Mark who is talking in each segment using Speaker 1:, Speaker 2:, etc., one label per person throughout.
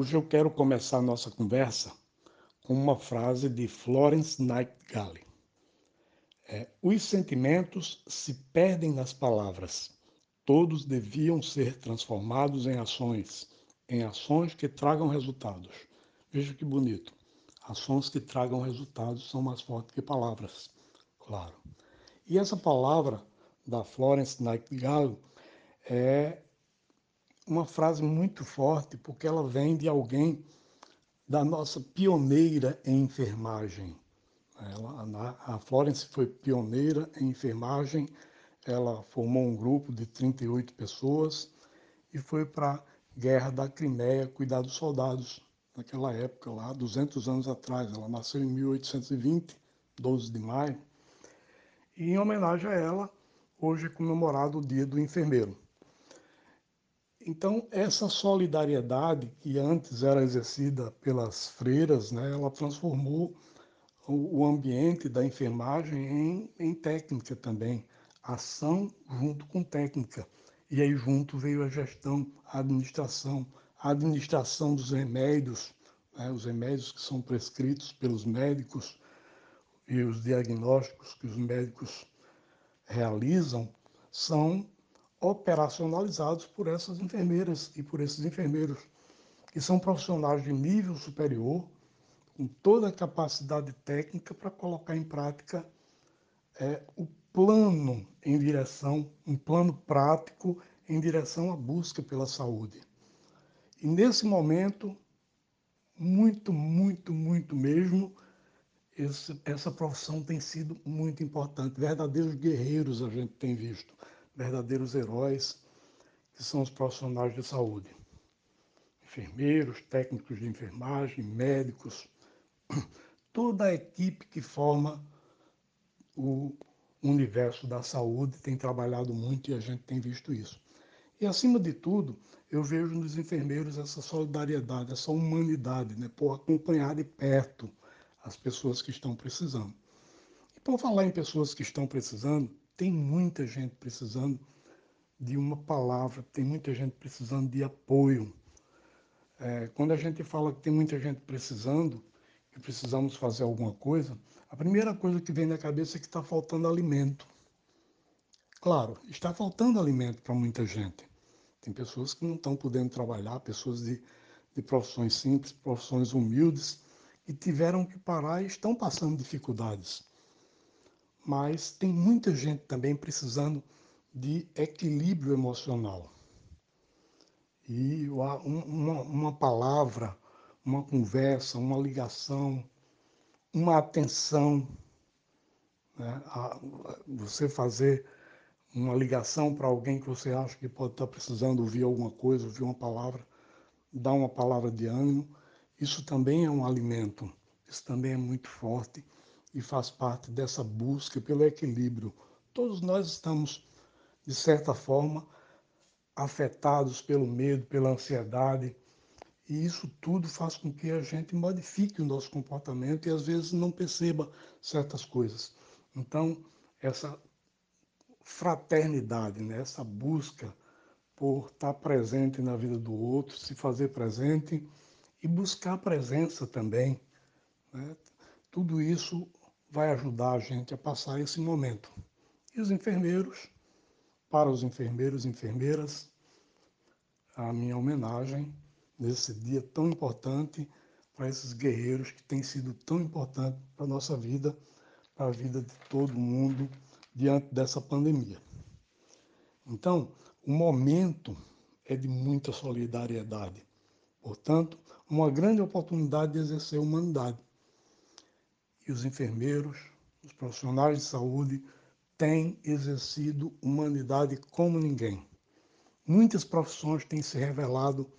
Speaker 1: Hoje eu quero começar a nossa conversa com uma frase de Florence Nightingale. É, Os sentimentos se perdem nas palavras. Todos deviam ser transformados em ações, em ações que tragam resultados. Veja que bonito. Ações que tragam resultados são mais fortes que palavras, claro. E essa palavra da Florence Nightingale é uma frase muito forte, porque ela vem de alguém da nossa pioneira em enfermagem. Ela, a Florence foi pioneira em enfermagem, ela formou um grupo de 38 pessoas e foi para a Guerra da Crimeia cuidar dos soldados naquela época, lá 200 anos atrás. Ela nasceu em 1820, 12 de maio. E em homenagem a ela, hoje é comemorado o Dia do Enfermeiro. Então, essa solidariedade que antes era exercida pelas freiras, né, ela transformou o ambiente da enfermagem em, em técnica também, ação junto com técnica. E aí junto veio a gestão, a administração, a administração dos remédios, né, os remédios que são prescritos pelos médicos e os diagnósticos que os médicos realizam são operacionalizados por essas enfermeiras e por esses enfermeiros, que são profissionais de nível superior, com toda a capacidade técnica para colocar em prática é, o plano em direção, um plano prático em direção à busca pela saúde. E nesse momento, muito, muito, muito mesmo, esse, essa profissão tem sido muito importante. Verdadeiros guerreiros a gente tem visto verdadeiros heróis, que são os profissionais de saúde. Enfermeiros, técnicos de enfermagem, médicos, toda a equipe que forma o universo da saúde tem trabalhado muito e a gente tem visto isso. E, acima de tudo, eu vejo nos enfermeiros essa solidariedade, essa humanidade, né, por acompanhar de perto as pessoas que estão precisando. E por falar em pessoas que estão precisando, tem muita gente precisando de uma palavra, tem muita gente precisando de apoio. É, quando a gente fala que tem muita gente precisando, que precisamos fazer alguma coisa, a primeira coisa que vem na cabeça é que está faltando alimento. Claro, está faltando alimento para muita gente. Tem pessoas que não estão podendo trabalhar, pessoas de, de profissões simples, profissões humildes, que tiveram que parar e estão passando dificuldades mas tem muita gente também precisando de equilíbrio emocional. E uma, uma palavra, uma conversa, uma ligação, uma atenção, né? você fazer uma ligação para alguém que você acha que pode estar precisando ouvir alguma coisa, ouvir uma palavra, dar uma palavra de ânimo, isso também é um alimento, isso também é muito forte e faz parte dessa busca pelo equilíbrio. Todos nós estamos, de certa forma, afetados pelo medo, pela ansiedade, e isso tudo faz com que a gente modifique o nosso comportamento e às vezes não perceba certas coisas. Então, essa fraternidade, né? essa busca por estar presente na vida do outro, se fazer presente e buscar presença também. Né? Tudo isso vai ajudar a gente a passar esse momento. E os enfermeiros, para os enfermeiros e enfermeiras, a minha homenagem nesse dia tão importante para esses guerreiros que têm sido tão importantes para a nossa vida, para a vida de todo mundo diante dessa pandemia. Então, o momento é de muita solidariedade. Portanto, uma grande oportunidade de exercer a humanidade e os enfermeiros, os profissionais de saúde têm exercido humanidade como ninguém. Muitas profissões têm se revelado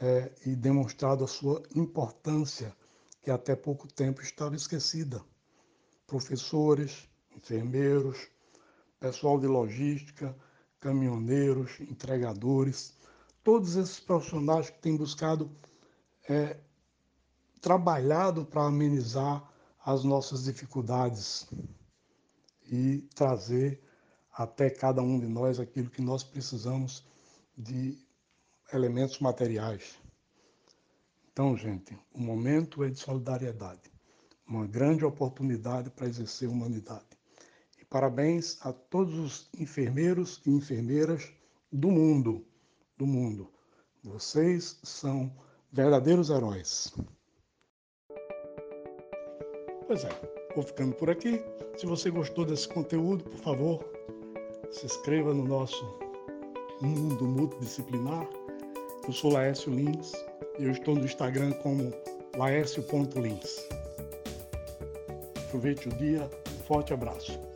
Speaker 1: é, e demonstrado a sua importância, que até pouco tempo estava esquecida. Professores, enfermeiros, pessoal de logística, caminhoneiros, entregadores, todos esses profissionais que têm buscado é, trabalhado para amenizar as nossas dificuldades e trazer até cada um de nós aquilo que nós precisamos de elementos materiais. Então, gente, o momento é de solidariedade, uma grande oportunidade para exercer humanidade. E parabéns a todos os enfermeiros e enfermeiras do mundo, do mundo. Vocês são verdadeiros heróis. Pois é, vou ficando por aqui. Se você gostou desse conteúdo, por favor, se inscreva no nosso mundo multidisciplinar. Eu sou Laércio Lins e eu estou no Instagram como laércio.lins. Aproveite o dia, um forte abraço.